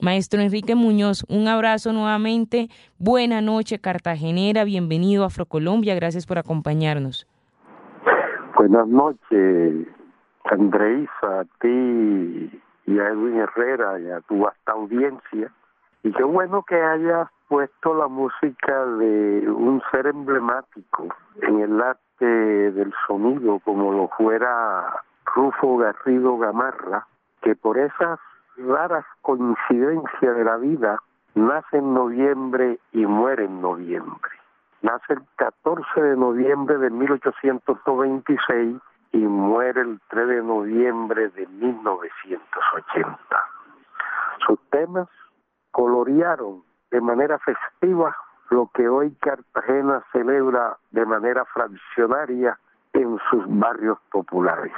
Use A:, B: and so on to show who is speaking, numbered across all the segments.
A: Maestro Enrique Muñoz, un abrazo nuevamente. Buena noche, Cartagenera. Bienvenido a Afrocolombia. Gracias por acompañarnos.
B: Buenas noches, Andreisa, a ti y a Edwin Herrera y a tu vasta audiencia. Y qué bueno que hayas puesto la música de un ser emblemático en el arte del sonido, como lo fuera Rufo Garrido Gamarra, que por esas raras coincidencias de la vida nace en noviembre y muere en noviembre. Nace el 14 de noviembre de 1896 y muere el 3 de noviembre de 1980. Sus temas colorearon de manera festiva lo que hoy Cartagena celebra de manera fraccionaria en sus barrios populares.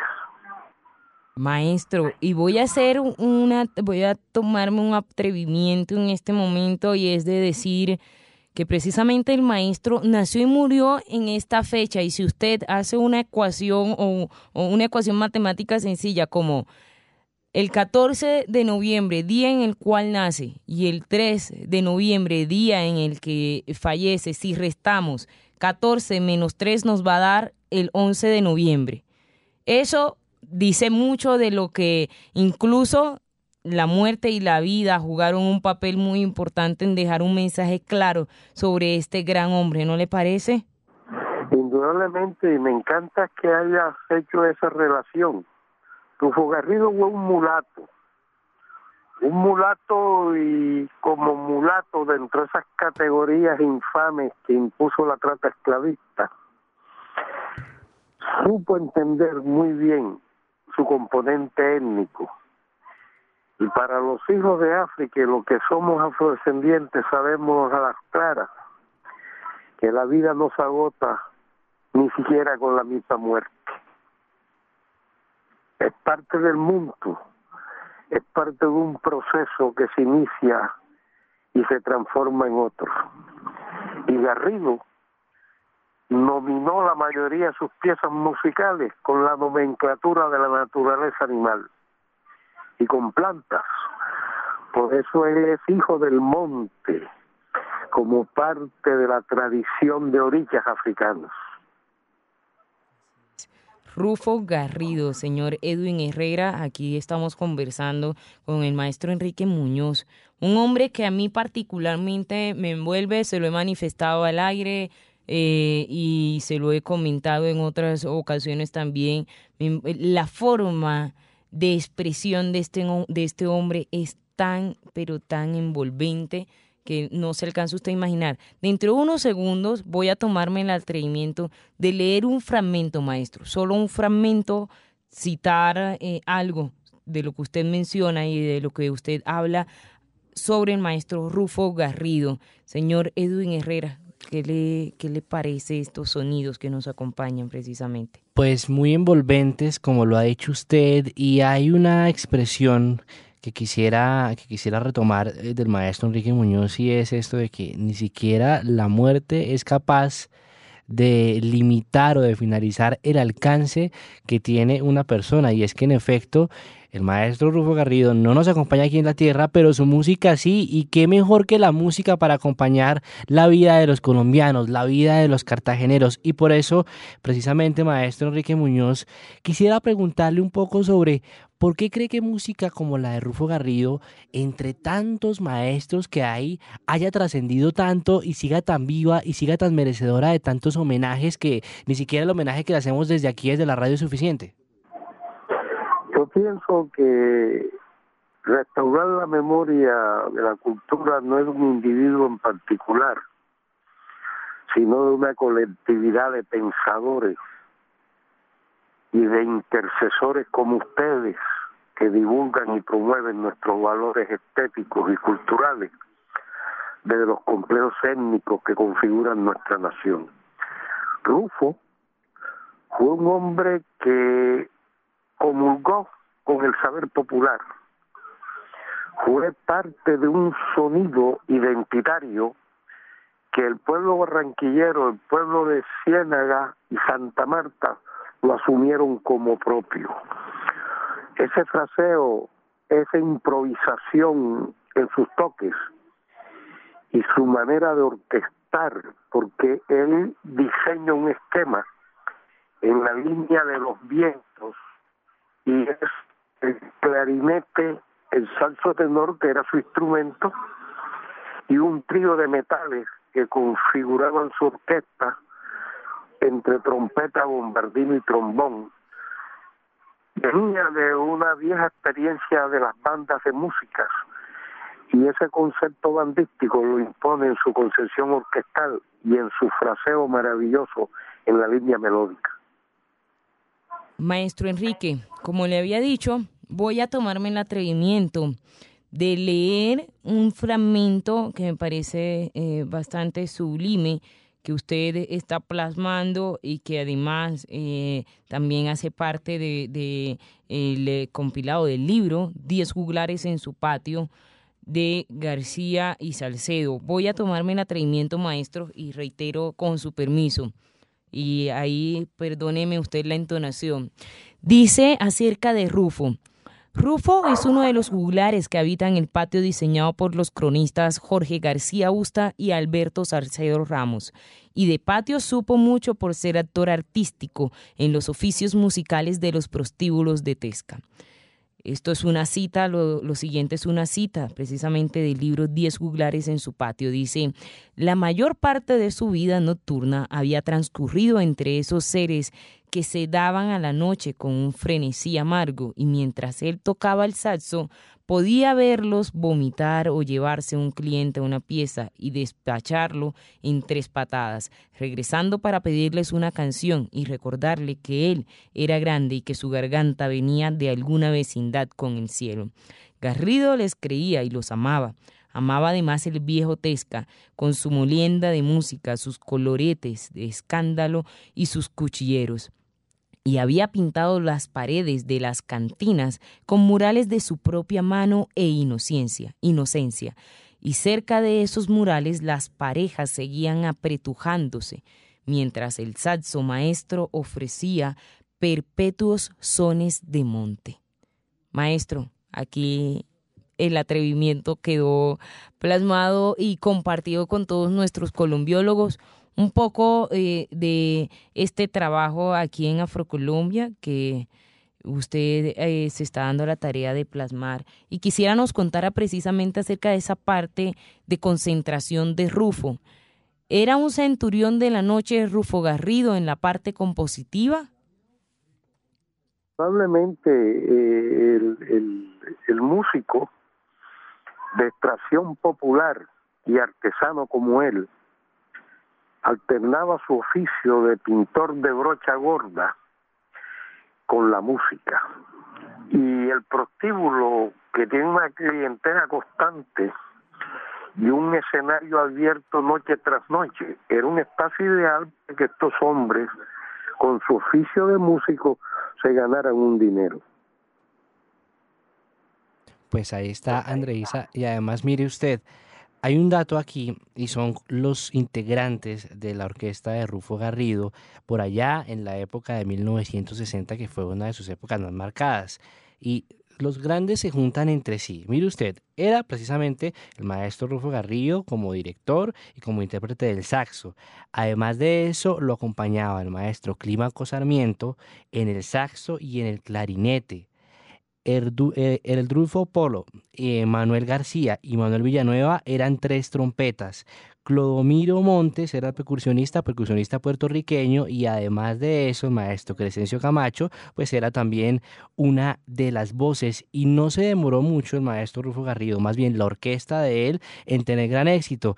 A: Maestro, y voy a hacer una, voy a tomarme un atrevimiento en este momento y es de decir que precisamente el maestro nació y murió en esta fecha y si usted hace una ecuación o, o una ecuación matemática sencilla como el 14 de noviembre, día en el cual nace, y el 3 de noviembre, día en el que fallece, si restamos 14 menos 3 nos va a dar el 11 de noviembre. Eso dice mucho de lo que incluso la muerte y la vida jugaron un papel muy importante en dejar un mensaje claro sobre este gran hombre, ¿no le parece?
B: Indudablemente, y me encanta que hayas hecho esa relación Rufo Garrido fue un mulato, un mulato y como mulato dentro de esas categorías infames que impuso la trata esclavista, supo entender muy bien su componente étnico. Y para los hijos de África, lo que somos afrodescendientes, sabemos a las claras que la vida no se agota ni siquiera con la misma muerte es parte del mundo, es parte de un proceso que se inicia y se transforma en otro. Y Garrido nominó la mayoría de sus piezas musicales con la nomenclatura de la naturaleza animal y con plantas. Por eso él es hijo del monte, como parte de la tradición de orillas africanas.
A: Rufo Garrido, señor Edwin Herrera. Aquí estamos conversando con el maestro Enrique Muñoz, un hombre que a mí particularmente me envuelve, se lo he manifestado al aire. Eh, y se lo he comentado en otras ocasiones también, la forma de expresión de este, de este hombre es tan, pero tan envolvente que no se alcanza usted a imaginar. Dentro de unos segundos voy a tomarme el atrevimiento de leer un fragmento, maestro, solo un fragmento, citar eh, algo de lo que usted menciona y de lo que usted habla sobre el maestro Rufo Garrido. Señor Edwin Herrera, ¿qué le, qué le parece estos sonidos que nos acompañan precisamente?
C: Pues muy envolventes, como lo ha dicho usted, y hay una expresión que quisiera, que quisiera retomar eh, del maestro Enrique Muñoz y es esto de que ni siquiera la muerte es capaz de limitar o de finalizar el alcance que tiene una persona y es que en efecto el maestro Rufo Garrido no nos acompaña aquí en la tierra, pero su música sí, y qué mejor que la música para acompañar la vida de los colombianos, la vida de los cartageneros. Y por eso, precisamente, maestro Enrique Muñoz, quisiera preguntarle un poco sobre ¿Por qué cree que música como la de Rufo Garrido, entre tantos maestros que hay, haya trascendido tanto y siga tan viva y siga tan merecedora de tantos homenajes que ni siquiera el homenaje que le hacemos desde aquí, desde la radio, es suficiente?
B: Pienso que restaurar la memoria de la cultura no es un individuo en particular, sino de una colectividad de pensadores y de intercesores como ustedes que divulgan y promueven nuestros valores estéticos y culturales desde los complejos étnicos que configuran nuestra nación. Rufo fue un hombre que comulgó con el saber popular, fue parte de un sonido identitario que el pueblo barranquillero, el pueblo de Ciénaga y Santa Marta lo asumieron como propio. Ese fraseo, esa improvisación en sus toques y su manera de orquestar, porque él diseña un esquema en la línea de los vientos y es el clarinete, el salso tenor que era su instrumento y un trío de metales que configuraban su orquesta entre trompeta, bombardino y trombón. Venía de una vieja experiencia de las bandas de músicas y ese concepto bandístico lo impone en su concepción orquestal y en su fraseo maravilloso en la línea melódica.
A: Maestro Enrique, como le había dicho, voy a tomarme el atrevimiento de leer un fragmento que me parece eh, bastante sublime que usted está plasmando y que además eh, también hace parte de, de el eh, compilado del libro Diez juglares en su patio de García y Salcedo. Voy a tomarme el atrevimiento, maestro, y reitero con su permiso. Y ahí perdóneme usted la entonación. Dice acerca de Rufo. Rufo es uno de los juglares que habitan el patio diseñado por los cronistas Jorge García Usta y Alberto Salcedo Ramos. Y de patio supo mucho por ser actor artístico en los oficios musicales de los prostíbulos de Tesca. Esto es una cita, lo, siguiente es una cita precisamente del libro Diez juglares en su patio. Dice, la mayor parte de su vida nocturna había transcurrido entre esos seres que se daban a la noche con un frenesí amargo y mientras él tocaba el saxo podía verlos vomitar o llevarse un cliente a una pieza y despacharlo en tres patadas, regresando para pedirles una canción y recordarle que él era grande y que su garganta venía de alguna vecindad con el cielo. Garrido les creía y los amaba. Amaba además el viejo Tesca, con su molienda de música, sus coloretes de escándalo y sus cuchilleros y había pintado las paredes de las cantinas con murales de su propia mano e inocencia, inocencia. Y cerca de esos murales las parejas seguían apretujándose, mientras el saxo maestro ofrecía perpetuos sones de monte. Maestro, aquí el atrevimiento quedó plasmado y compartido con todos nuestros colombiólogos un poco eh, de este trabajo aquí en Afrocolombia que usted eh, se está dando la tarea de plasmar y quisiera nos contara precisamente acerca de esa parte de concentración de Rufo. ¿Era un centurión de la noche Rufo Garrido en la parte compositiva?
B: Probablemente eh, el, el músico de extracción popular y artesano como él, alternaba su oficio de pintor de brocha gorda con la música. Y el prostíbulo, que tiene una clientela constante y un escenario abierto noche tras noche, era un espacio ideal para que estos hombres, con su oficio de músico, se ganaran un dinero.
C: Pues ahí está Andreisa. Y además, mire usted, hay un dato aquí y son los integrantes de la orquesta de Rufo Garrido por allá en la época de 1960 que fue una de sus épocas más marcadas. Y los grandes se juntan entre sí. Mire usted, era precisamente el maestro Rufo Garrido como director y como intérprete del saxo. Además de eso, lo acompañaba el maestro Clímaco Sarmiento en el saxo y en el clarinete. Eh, el Drufo Polo, eh, Manuel García y Manuel Villanueva eran tres trompetas. Clodomiro Montes era percusionista, percusionista puertorriqueño y además de eso, el maestro Crescencio Camacho, pues era también una de las voces y no se demoró mucho el maestro Rufo Garrido, más bien la orquesta de él en tener gran éxito.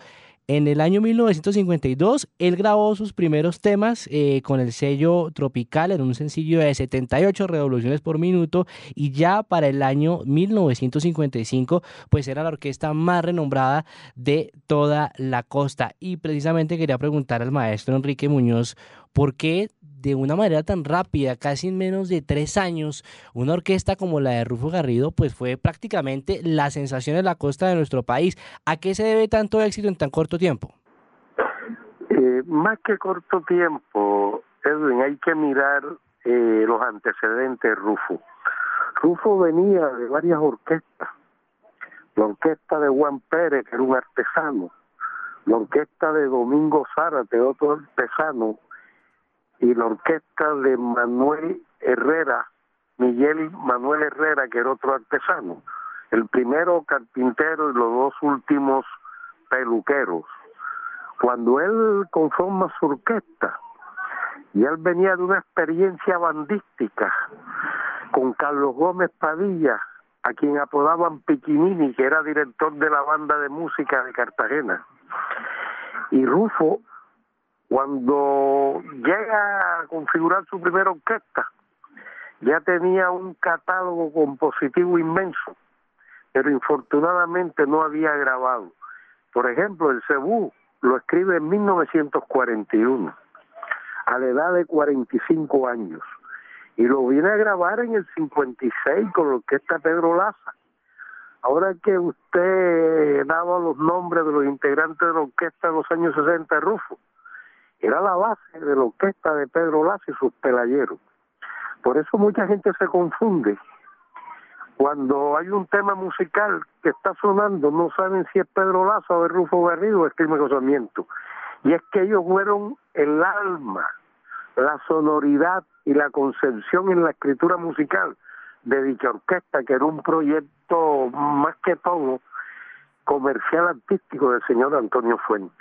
C: En el año 1952, él grabó sus primeros temas eh, con el sello Tropical en un sencillo de 78 revoluciones por minuto y ya para el año 1955, pues era la orquesta más renombrada de toda la costa. Y precisamente quería preguntar al maestro Enrique Muñoz por qué de una manera tan rápida, casi en menos de tres años, una orquesta como la de Rufo Garrido, pues fue prácticamente la sensación de la costa de nuestro país. ¿A qué se debe tanto éxito en tan corto tiempo?
B: Eh, más que corto tiempo, Edwin, hay que mirar eh, los antecedentes de Rufo. Rufo venía de varias orquestas, la orquesta de Juan Pérez, que era un artesano, la orquesta de Domingo Zárate, otro artesano, y la orquesta de Manuel Herrera, Miguel Manuel Herrera, que era otro artesano. El primero carpintero y los dos últimos peluqueros. Cuando él conforma su orquesta, y él venía de una experiencia bandística con Carlos Gómez Padilla, a quien apodaban Piquinini, que era director de la banda de música de Cartagena. Y Rufo, cuando llega a configurar su primera orquesta, ya tenía un catálogo compositivo inmenso, pero infortunadamente no había grabado. Por ejemplo, el Cebú lo escribe en 1941, a la edad de 45 años y lo vine a grabar en el 56 con la orquesta Pedro Laza. Ahora que usted daba los nombres de los integrantes de la orquesta de los años 60 Rufo, era la base de la orquesta de Pedro Laza y sus pelayeros. Por eso mucha gente se confunde. Cuando hay un tema musical que está sonando, no saben si es Pedro Laza o es Rufo Garrido o es Crimen Gozamiento. Y es que ellos fueron el alma la sonoridad y la concepción en la escritura musical de dicha orquesta, que era un proyecto más que todo comercial artístico del señor Antonio Fuentes.